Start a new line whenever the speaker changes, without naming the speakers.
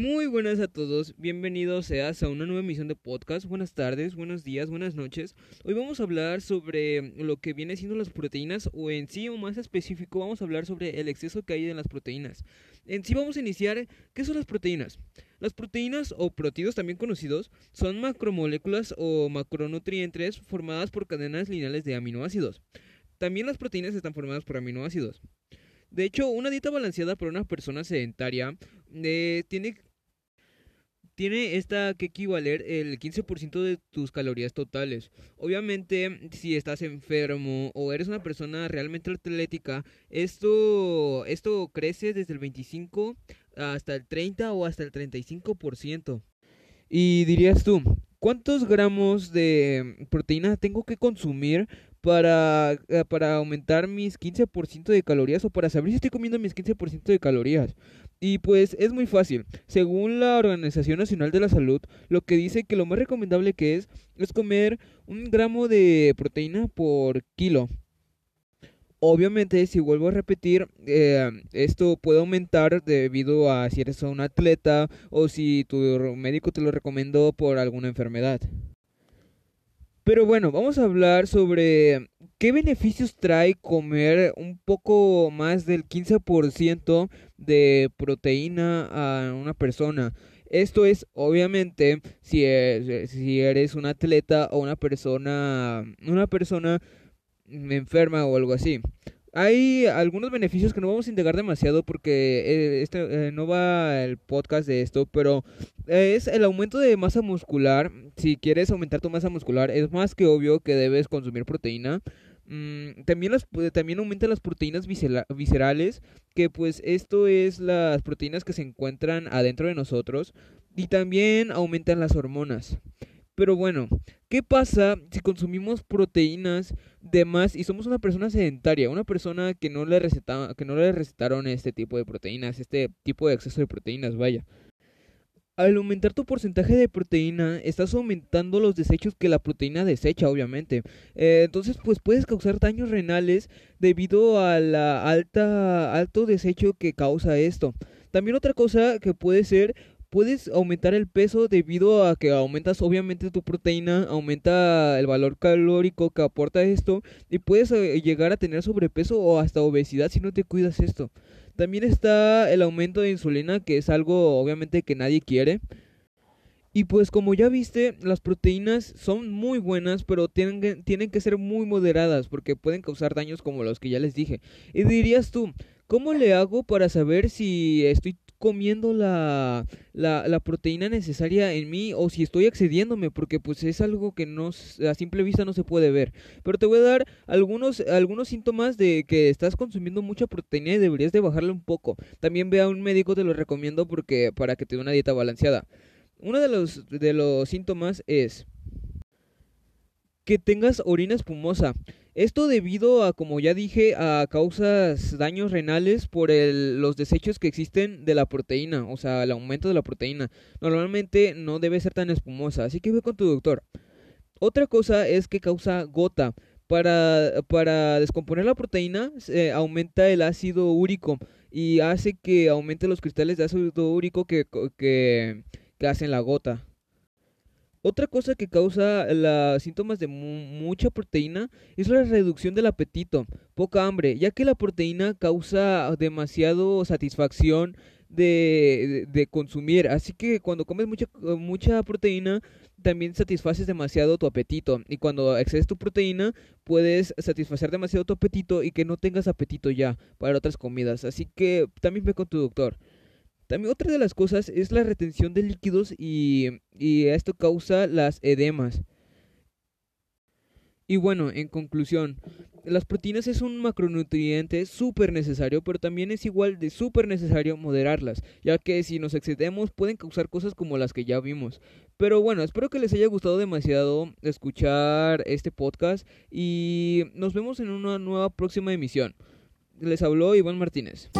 Muy buenas a todos, bienvenidos seas a una nueva emisión de podcast. Buenas tardes, buenos días, buenas noches. Hoy vamos a hablar sobre lo que viene siendo las proteínas o en sí o más específico vamos a hablar sobre el exceso que hay en las proteínas. En sí vamos a iniciar, ¿qué son las proteínas? Las proteínas o proteídos también conocidos son macromoléculas o macronutrientes formadas por cadenas lineales de aminoácidos. También las proteínas están formadas por aminoácidos. De hecho, una dieta balanceada para una persona sedentaria eh, tiene, tiene esta que equivaler el 15% de tus calorías totales. Obviamente, si estás enfermo o eres una persona realmente atlética, esto, esto crece desde el 25 hasta el 30 o hasta el 35%. Y dirías tú, ¿cuántos gramos de proteína tengo que consumir para, eh, para aumentar mis 15% de calorías o para saber si estoy comiendo mis 15% de calorías. Y pues es muy fácil. Según la Organización Nacional de la Salud, lo que dice que lo más recomendable que es es comer un gramo de proteína por kilo. Obviamente, si vuelvo a repetir, eh, esto puede aumentar debido a si eres un atleta o si tu médico te lo recomendó por alguna enfermedad. Pero bueno, vamos a hablar sobre qué beneficios trae comer un poco más del 15% de proteína a una persona. Esto es, obviamente, si, si eres un atleta o una persona, una persona enferma o algo así. Hay algunos beneficios que no vamos a indagar demasiado porque eh, este, eh, no va el podcast de esto, pero es el aumento de masa muscular. Si quieres aumentar tu masa muscular, es más que obvio que debes consumir proteína. Mm, también, las, también aumentan las proteínas viscerales, que pues esto es las proteínas que se encuentran adentro de nosotros. Y también aumentan las hormonas. Pero bueno, ¿qué pasa si consumimos proteínas de más y somos una persona sedentaria, una persona que no le recetaron este tipo de proteínas, este tipo de exceso de proteínas, vaya? Al aumentar tu porcentaje de proteína, estás aumentando los desechos que la proteína desecha, obviamente. Eh, entonces, pues puedes causar daños renales debido a la alta alto desecho que causa esto. También otra cosa que puede ser puedes aumentar el peso debido a que aumentas obviamente tu proteína, aumenta el valor calórico que aporta esto y puedes eh, llegar a tener sobrepeso o hasta obesidad si no te cuidas esto. También está el aumento de insulina que es algo obviamente que nadie quiere. Y pues como ya viste, las proteínas son muy buenas, pero tienen tienen que ser muy moderadas porque pueden causar daños como los que ya les dije. Y dirías tú, ¿cómo le hago para saber si estoy comiendo la, proteína necesaria en mí o si estoy excediéndome, porque pues es algo que no, a simple vista no se puede ver. Pero te voy a dar algunos, algunos síntomas de que estás consumiendo mucha proteína y deberías de bajarle un poco. También ve a un médico, te lo recomiendo porque para que te dé una dieta balanceada. Uno de los, de los síntomas es que tengas orina espumosa. Esto debido a, como ya dije, a causas daños renales por los desechos que existen de la proteína, o sea, el aumento de la proteína. Normalmente no debe ser tan espumosa, así que ve con tu doctor. Otra cosa es que causa gota. Para, descomponer la proteína aumenta el ácido úrico y hace que aumente los cristales de ácido úrico que, que hacen la gota. Otra cosa que causa los síntomas de mucha proteína es la reducción del apetito, poca hambre, ya que la proteína causa demasiado satisfacción de, de, consumir. Así que cuando comes mucha, mucha proteína, también satisfaces demasiado tu apetito. Y cuando excedes tu proteína, puedes satisfacer demasiado tu apetito y que no tengas apetito ya para otras comidas. Así que también ve con tu doctor. También otra de las cosas es la retención de líquidos y, esto causa las edemas. Y bueno, en conclusión, las proteínas es un macronutriente súper necesario, pero también es igual de súper necesario moderarlas, ya que si nos excedemos pueden causar cosas como las que ya vimos. Pero bueno, espero que les haya gustado demasiado escuchar este podcast y nos vemos en una nueva próxima emisión. Les habló Iván Martínez.